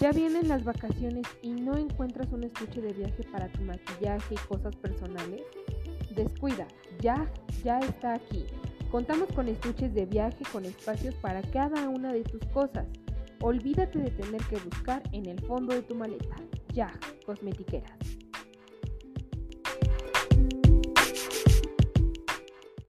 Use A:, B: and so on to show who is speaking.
A: Ya vienen las vacaciones y no encuentras un estuche de viaje para tu maquillaje y cosas personales. Descuida, ya, ya está aquí. Contamos con estuches de viaje con espacios para cada una de tus cosas. Olvídate de tener que buscar en el fondo de tu maleta. Ya, cosmetiqueras.